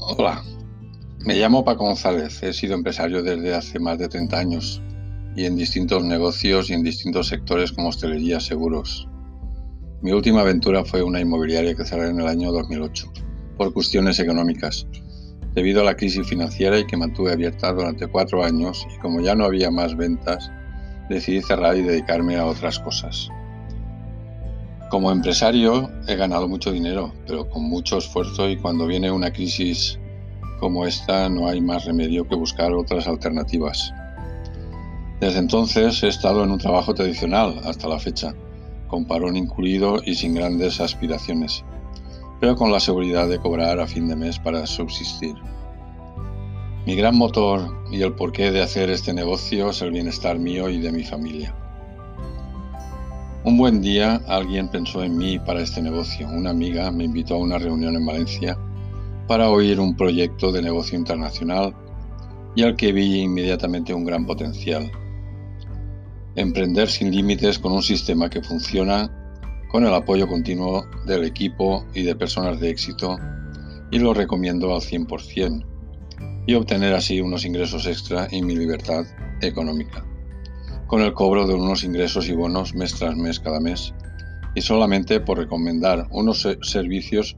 Hola, me llamo Paco González, he sido empresario desde hace más de 30 años y en distintos negocios y en distintos sectores como hostelería, seguros. Mi última aventura fue una inmobiliaria que cerré en el año 2008 por cuestiones económicas, debido a la crisis financiera y que mantuve abierta durante cuatro años y como ya no había más ventas, decidí cerrar y dedicarme a otras cosas. Como empresario he ganado mucho dinero, pero con mucho esfuerzo y cuando viene una crisis como esta no hay más remedio que buscar otras alternativas. Desde entonces he estado en un trabajo tradicional hasta la fecha, con parón incluido y sin grandes aspiraciones, pero con la seguridad de cobrar a fin de mes para subsistir. Mi gran motor y el porqué de hacer este negocio es el bienestar mío y de mi familia. Un buen día alguien pensó en mí para este negocio. Una amiga me invitó a una reunión en Valencia para oír un proyecto de negocio internacional y al que vi inmediatamente un gran potencial. Emprender sin límites con un sistema que funciona con el apoyo continuo del equipo y de personas de éxito y lo recomiendo al 100% y obtener así unos ingresos extra y mi libertad económica con el cobro de unos ingresos y bonos mes tras mes cada mes, y solamente por recomendar unos servicios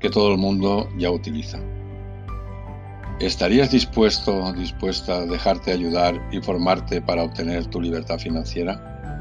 que todo el mundo ya utiliza. ¿Estarías dispuesto, dispuesta a dejarte ayudar y formarte para obtener tu libertad financiera?